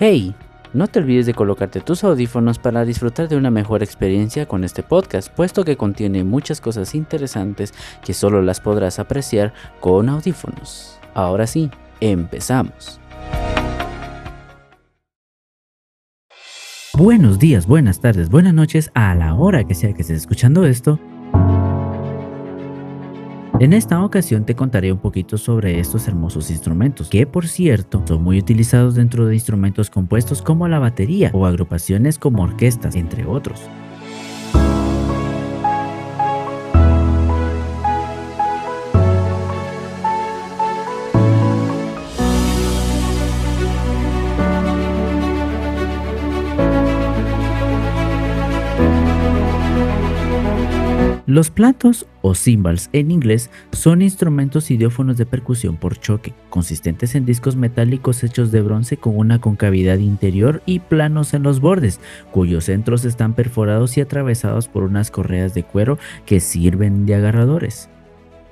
Hey, no te olvides de colocarte tus audífonos para disfrutar de una mejor experiencia con este podcast, puesto que contiene muchas cosas interesantes que solo las podrás apreciar con audífonos. Ahora sí, empezamos. Buenos días, buenas tardes, buenas noches a la hora que sea que estés escuchando esto. En esta ocasión te contaré un poquito sobre estos hermosos instrumentos, que por cierto son muy utilizados dentro de instrumentos compuestos como la batería o agrupaciones como orquestas, entre otros. Los platos o cymbals en inglés son instrumentos idiófonos de percusión por choque, consistentes en discos metálicos hechos de bronce con una concavidad interior y planos en los bordes, cuyos centros están perforados y atravesados por unas correas de cuero que sirven de agarradores.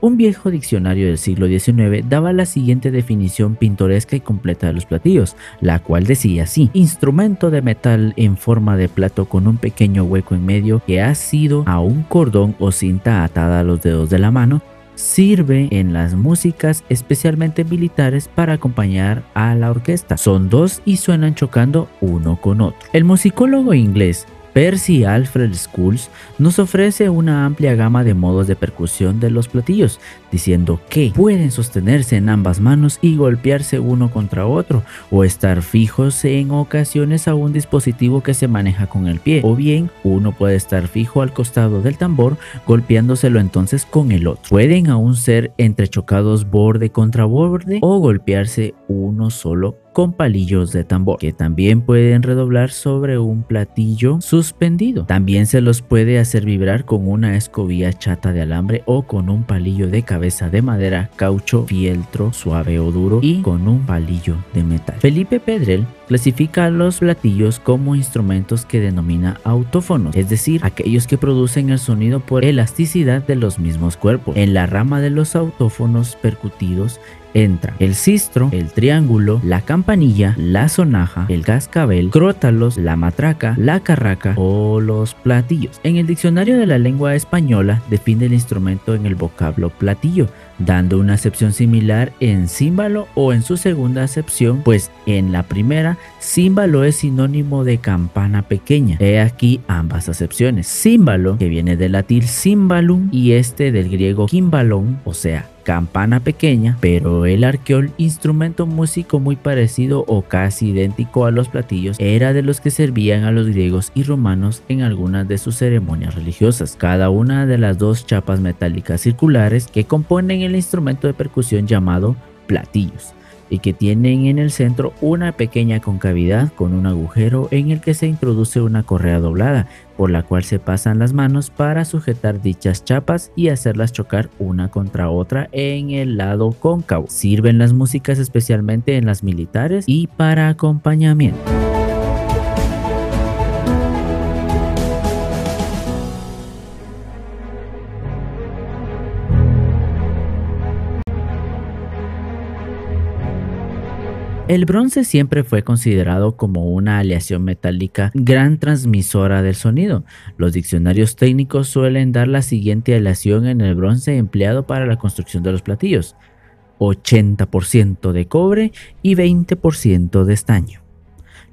Un viejo diccionario del siglo XIX daba la siguiente definición pintoresca y completa de los platillos, la cual decía así, instrumento de metal en forma de plato con un pequeño hueco en medio que ha sido a un cordón o cinta atada a los dedos de la mano, sirve en las músicas especialmente militares para acompañar a la orquesta. Son dos y suenan chocando uno con otro. El musicólogo inglés Percy Alfred Schools nos ofrece una amplia gama de modos de percusión de los platillos, diciendo que pueden sostenerse en ambas manos y golpearse uno contra otro, o estar fijos en ocasiones a un dispositivo que se maneja con el pie, o bien uno puede estar fijo al costado del tambor, golpeándoselo entonces con el otro. Pueden aún ser entrechocados borde contra borde o golpearse uno solo con palillos de tambor, que también pueden redoblar sobre un platillo suspendido. También se los puede hacer vibrar con una escobilla chata de alambre o con un palillo de cabeza de madera, caucho, fieltro, suave o duro y con un palillo de metal. Felipe Pedrel clasifica los platillos como instrumentos que denomina autófonos, es decir, aquellos que producen el sonido por elasticidad de los mismos cuerpos. En la rama de los autófonos percutidos entra el cistro, el triángulo, la campanilla, la sonaja, el cascabel, crótalos, la matraca, la carraca o los platillos. En el diccionario de la lengua española define el instrumento en el vocablo platillo, dando una acepción similar en címbalo o en su segunda acepción, pues en la primera, címbalo es sinónimo de campana pequeña. He aquí ambas acepciones. Címbalo, que viene del latín cimbalum, y este del griego kimbalón, o sea, campana pequeña, pero el arqueol, instrumento músico muy parecido o casi idéntico a los platillos, era de los que servían a los griegos y romanos en algunas de sus ceremonias religiosas. Cada una de las dos chapas metálicas circulares que componen el instrumento de percusión llamado platillos y que tienen en el centro una pequeña concavidad con un agujero en el que se introduce una correa doblada, por la cual se pasan las manos para sujetar dichas chapas y hacerlas chocar una contra otra en el lado cóncavo. Sirven las músicas especialmente en las militares y para acompañamiento. El bronce siempre fue considerado como una aleación metálica gran transmisora del sonido. Los diccionarios técnicos suelen dar la siguiente aleación en el bronce empleado para la construcción de los platillos. 80% de cobre y 20% de estaño.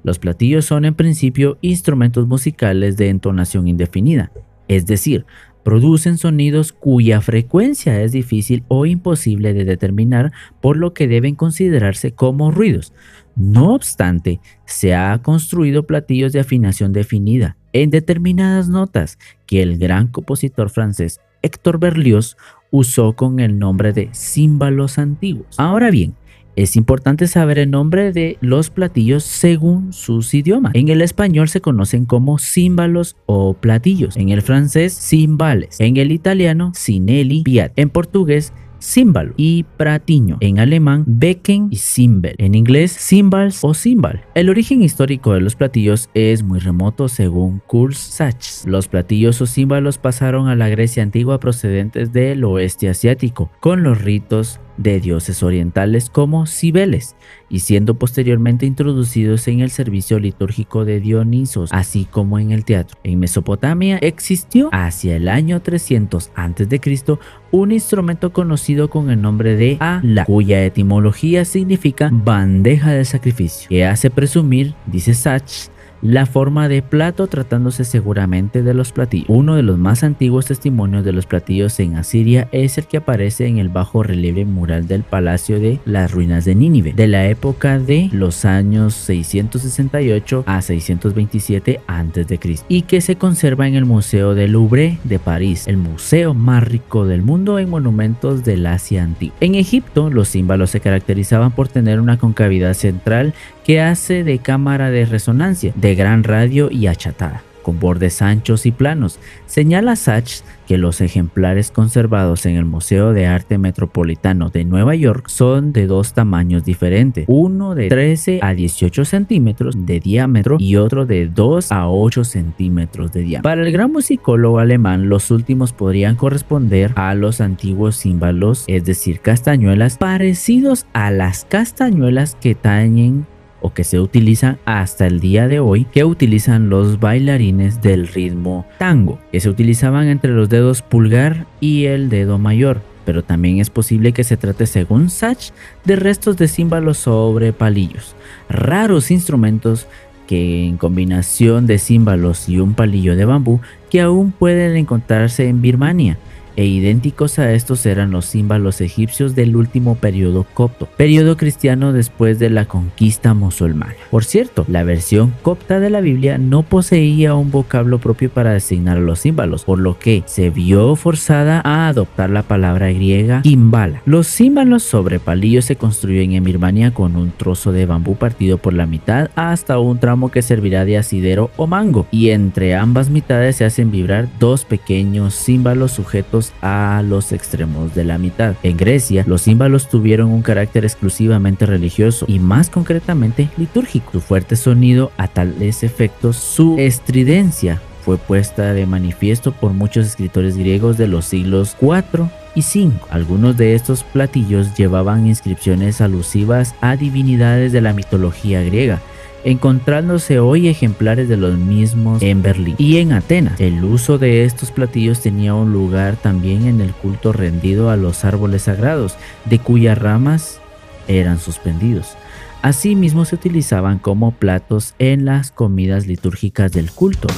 Los platillos son en principio instrumentos musicales de entonación indefinida, es decir, producen sonidos cuya frecuencia es difícil o imposible de determinar, por lo que deben considerarse como ruidos. No obstante, se ha construido platillos de afinación definida en determinadas notas que el gran compositor francés Héctor Berlioz usó con el nombre de címbalos antiguos. Ahora bien, es importante saber el nombre de los platillos según sus idiomas. En el español se conocen como címbalos o platillos. En el francés, cimbales. En el italiano, cinelli, piat. En portugués, címbalo y pratiño. En alemán, becken y cymbal. En inglés, cymbals o cymbal. El origen histórico de los platillos es muy remoto según Kurt Sachs. Los platillos o címbalos pasaron a la Grecia antigua procedentes del oeste asiático, con los ritos de dioses orientales como Cibeles y siendo posteriormente introducidos en el servicio litúrgico de Dionisos, así como en el teatro. En Mesopotamia existió hacia el año 300 a.C. un instrumento conocido con el nombre de Ala, cuya etimología significa bandeja de sacrificio, que hace presumir, dice Sachs, la forma de plato tratándose seguramente de los platillos. Uno de los más antiguos testimonios de los platillos en Asiria es el que aparece en el bajo relieve mural del palacio de las ruinas de Nínive, de la época de los años 668 a 627 a.C. y que se conserva en el Museo del Louvre de París, el museo más rico del mundo en monumentos del Asia antigua. En Egipto, los símbolos se caracterizaban por tener una concavidad central que hace de cámara de resonancia, de gran radio y achatada, con bordes anchos y planos. Señala Sachs que los ejemplares conservados en el Museo de Arte Metropolitano de Nueva York son de dos tamaños diferentes, uno de 13 a 18 centímetros de diámetro y otro de 2 a 8 centímetros de diámetro. Para el gran musicólogo alemán, los últimos podrían corresponder a los antiguos címbalos, es decir, castañuelas, parecidos a las castañuelas que tañen o que se utilizan hasta el día de hoy que utilizan los bailarines del ritmo tango, que se utilizaban entre los dedos pulgar y el dedo mayor. Pero también es posible que se trate, según Sachs, de restos de címbalos sobre palillos, raros instrumentos que en combinación de címbalos y un palillo de bambú que aún pueden encontrarse en Birmania e idénticos a estos eran los símbolos egipcios del último periodo copto, periodo cristiano después de la conquista musulmana. Por cierto, la versión copta de la Biblia no poseía un vocablo propio para designar los símbolos, por lo que se vio forzada a adoptar la palabra griega kimbala. Los símbolos sobre palillos se construyen en Birmania con un trozo de bambú partido por la mitad hasta un tramo que servirá de asidero o mango, y entre ambas mitades se hacen vibrar dos pequeños símbolos sujetos a los extremos de la mitad. En Grecia, los símbolos tuvieron un carácter exclusivamente religioso y más concretamente litúrgico. Su fuerte sonido a tales efectos, su estridencia fue puesta de manifiesto por muchos escritores griegos de los siglos 4 y 5. Algunos de estos platillos llevaban inscripciones alusivas a divinidades de la mitología griega, encontrándose hoy ejemplares de los mismos en Berlín y en Atenas. El uso de estos platillos tenía un lugar también en el culto rendido a los árboles sagrados, de cuyas ramas eran suspendidos. Asimismo se utilizaban como platos en las comidas litúrgicas del culto.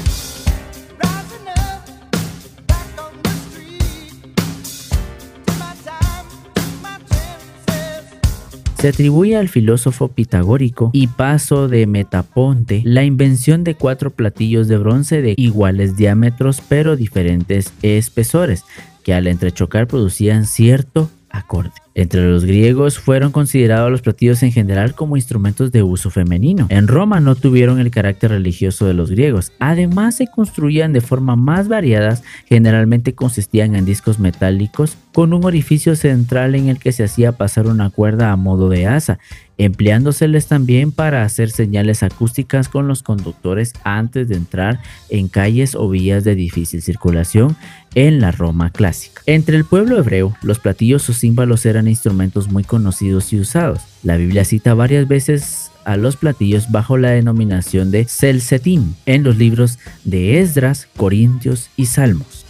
Se atribuye al filósofo pitagórico y paso de Metaponte la invención de cuatro platillos de bronce de iguales diámetros pero diferentes espesores, que al entrechocar producían cierto acorde. Entre los griegos fueron considerados los platillos en general como instrumentos de uso femenino. En Roma no tuvieron el carácter religioso de los griegos. Además se construían de forma más variadas, generalmente consistían en discos metálicos con un orificio central en el que se hacía pasar una cuerda a modo de asa, empleándoseles también para hacer señales acústicas con los conductores antes de entrar en calles o vías de difícil circulación en la Roma clásica. Entre el pueblo hebreo, los platillos o símbolos eran instrumentos muy conocidos y usados. La Biblia cita varias veces a los platillos bajo la denominación de Selsetim en los libros de Esdras, Corintios y Salmos.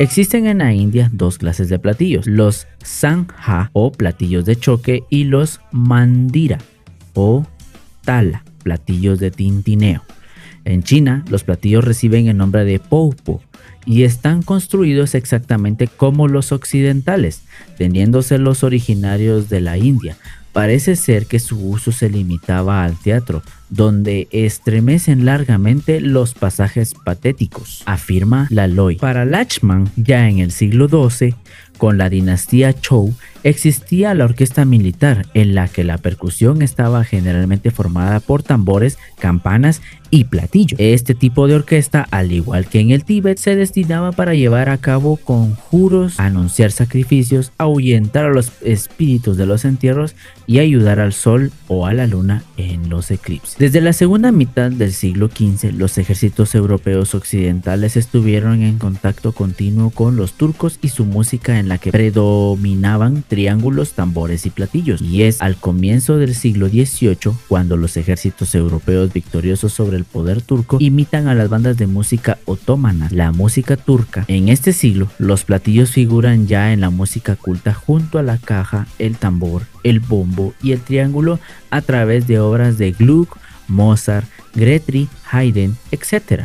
Existen en la India dos clases de platillos, los sanja o platillos de choque y los mandira o tala, platillos de tintineo. En China, los platillos reciben el nombre de poupo y están construidos exactamente como los occidentales, teniéndose los originarios de la India, Parece ser que su uso se limitaba al teatro, donde estremecen largamente los pasajes patéticos, afirma Laloy. Para Lachman, ya en el siglo XII, con la dinastía Chou existía la orquesta militar en la que la percusión estaba generalmente formada por tambores, campanas y platillo. Este tipo de orquesta, al igual que en el Tíbet, se destinaba para llevar a cabo conjuros, anunciar sacrificios, ahuyentar a los espíritus de los entierros y ayudar al sol o a la luna en los eclipses. Desde la segunda mitad del siglo XV, los ejércitos europeos occidentales estuvieron en contacto continuo con los turcos y su música en la que predominaban triángulos, tambores y platillos. Y es al comienzo del siglo XVIII cuando los ejércitos europeos victoriosos sobre el poder turco imitan a las bandas de música otomana, la música turca. En este siglo, los platillos figuran ya en la música culta junto a la caja, el tambor, el bombo y el triángulo a través de obras de Gluck, Mozart, Gretry, Haydn, etc.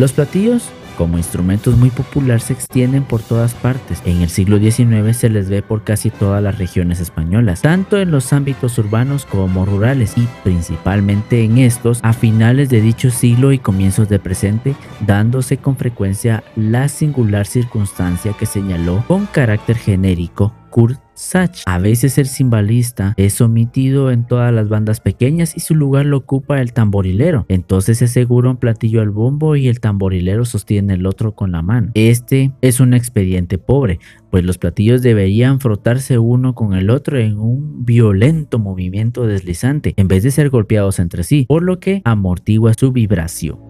Los platillos como instrumentos muy populares se extienden por todas partes. En el siglo XIX se les ve por casi todas las regiones españolas, tanto en los ámbitos urbanos como rurales y principalmente en estos a finales de dicho siglo y comienzos de presente, dándose con frecuencia la singular circunstancia que señaló con carácter genérico Kurt Sach. A veces el cimbalista es omitido en todas las bandas pequeñas y su lugar lo ocupa el tamborilero. Entonces se asegura un platillo al bombo y el tamborilero sostiene el otro con la mano. Este es un expediente pobre, pues los platillos deberían frotarse uno con el otro en un violento movimiento deslizante en vez de ser golpeados entre sí, por lo que amortigua su vibración.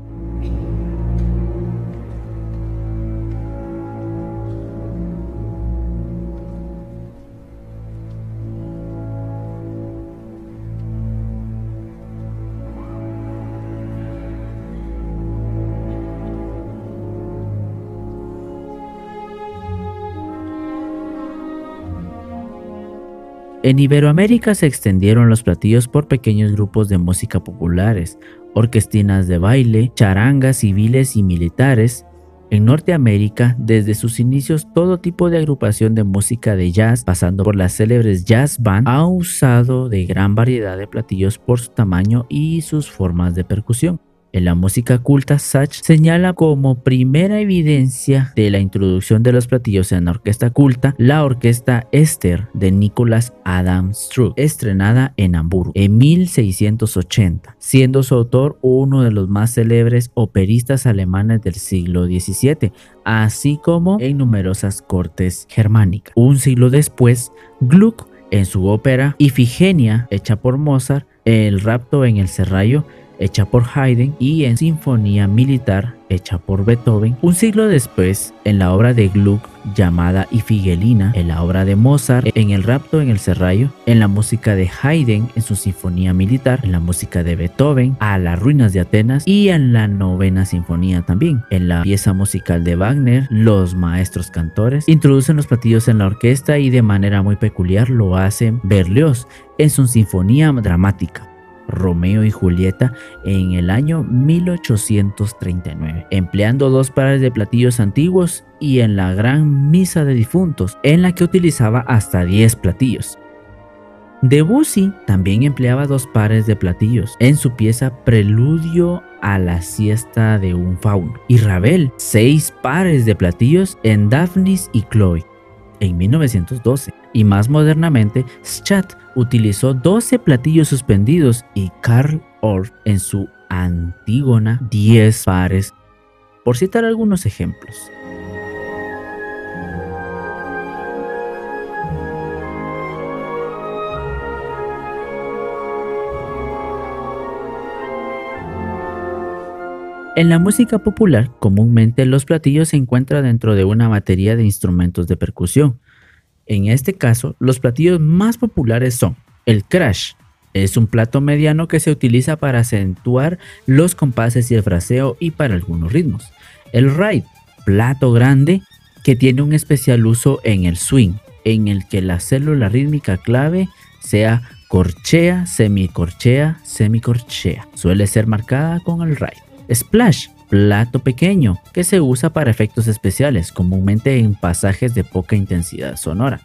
En Iberoamérica se extendieron los platillos por pequeños grupos de música populares, orquestinas de baile, charangas civiles y militares. En Norteamérica, desde sus inicios, todo tipo de agrupación de música de jazz, pasando por las célebres jazz band, ha usado de gran variedad de platillos por su tamaño y sus formas de percusión. En la música culta, Sach señala como primera evidencia de la introducción de los platillos en la orquesta culta la orquesta Esther de Nicholas Adam Struck, estrenada en Hamburgo en 1680, siendo su autor uno de los más célebres operistas alemanes del siglo XVII, así como en numerosas cortes germánicas. Un siglo después, Gluck en su ópera Ifigenia, hecha por Mozart, El rapto en el serrallo, hecha por Haydn, y en Sinfonía Militar, hecha por Beethoven. Un siglo después, en la obra de Gluck llamada Ifigelina, en la obra de Mozart, en El rapto en el Serrallo, en la música de Haydn en su Sinfonía Militar, en la música de Beethoven, a las ruinas de Atenas y en la novena sinfonía también. En la pieza musical de Wagner, los maestros cantores introducen los platillos en la orquesta y de manera muy peculiar lo hacen Berlioz en su Sinfonía Dramática. Romeo y Julieta en el año 1839, empleando dos pares de platillos antiguos y en la Gran Misa de Difuntos, en la que utilizaba hasta 10 platillos. Debussy también empleaba dos pares de platillos en su pieza Preludio a la siesta de un fauno y Ravel seis pares de platillos en Daphnis y Chloe en 1912 y más modernamente Schat utilizó 12 platillos suspendidos y Karl Orff en su Antígona 10 pares, por citar algunos ejemplos. En la música popular, comúnmente los platillos se encuentran dentro de una batería de instrumentos de percusión, en este caso, los platillos más populares son el crash. Es un plato mediano que se utiliza para acentuar los compases y el fraseo y para algunos ritmos. El ride, plato grande que tiene un especial uso en el swing, en el que la célula rítmica clave sea Corchea, semicorchea, semicorchea. Suele ser marcada con el raid. Splash, plato pequeño que se usa para efectos especiales, comúnmente en pasajes de poca intensidad sonora.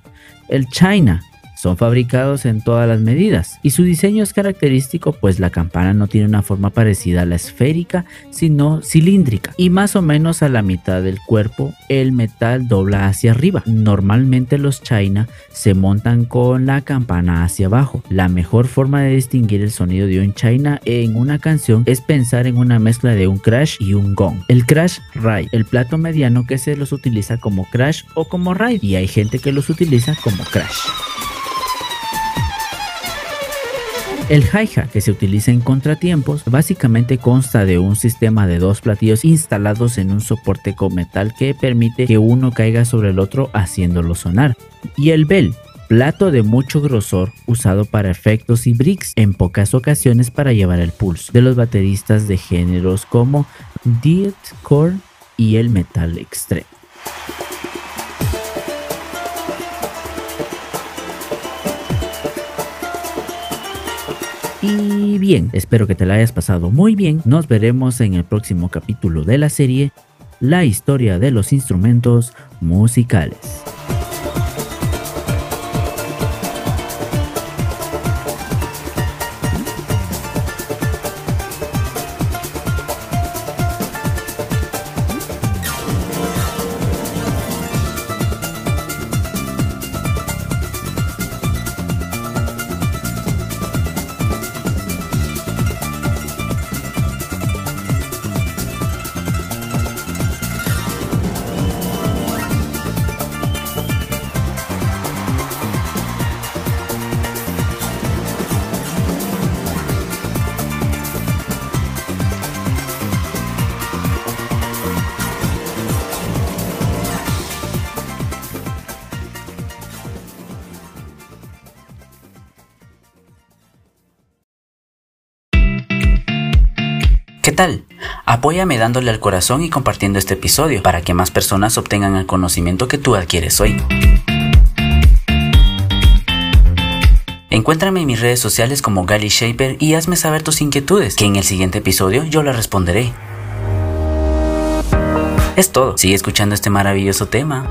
El China, son fabricados en todas las medidas y su diseño es característico pues la campana no tiene una forma parecida a la esférica sino cilíndrica y más o menos a la mitad del cuerpo el metal dobla hacia arriba. Normalmente los China se montan con la campana hacia abajo. La mejor forma de distinguir el sonido de un China en una canción es pensar en una mezcla de un crash y un gong. El crash ride, el plato mediano que se los utiliza como crash o como ride y hay gente que los utiliza como crash. El hi-hat que se utiliza en contratiempos básicamente consta de un sistema de dos platillos instalados en un soporte con metal que permite que uno caiga sobre el otro haciéndolo sonar. Y el bell, plato de mucho grosor usado para efectos y bricks, en pocas ocasiones para llevar el pulso, de los bateristas de géneros como Core y el metal extreme. Y bien, espero que te la hayas pasado muy bien. Nos veremos en el próximo capítulo de la serie La historia de los instrumentos musicales. ¿Qué tal? Apóyame dándole al corazón y compartiendo este episodio para que más personas obtengan el conocimiento que tú adquieres hoy. Encuéntrame en mis redes sociales como Gali Shaper y hazme saber tus inquietudes, que en el siguiente episodio yo las responderé. Es todo, sigue escuchando este maravilloso tema.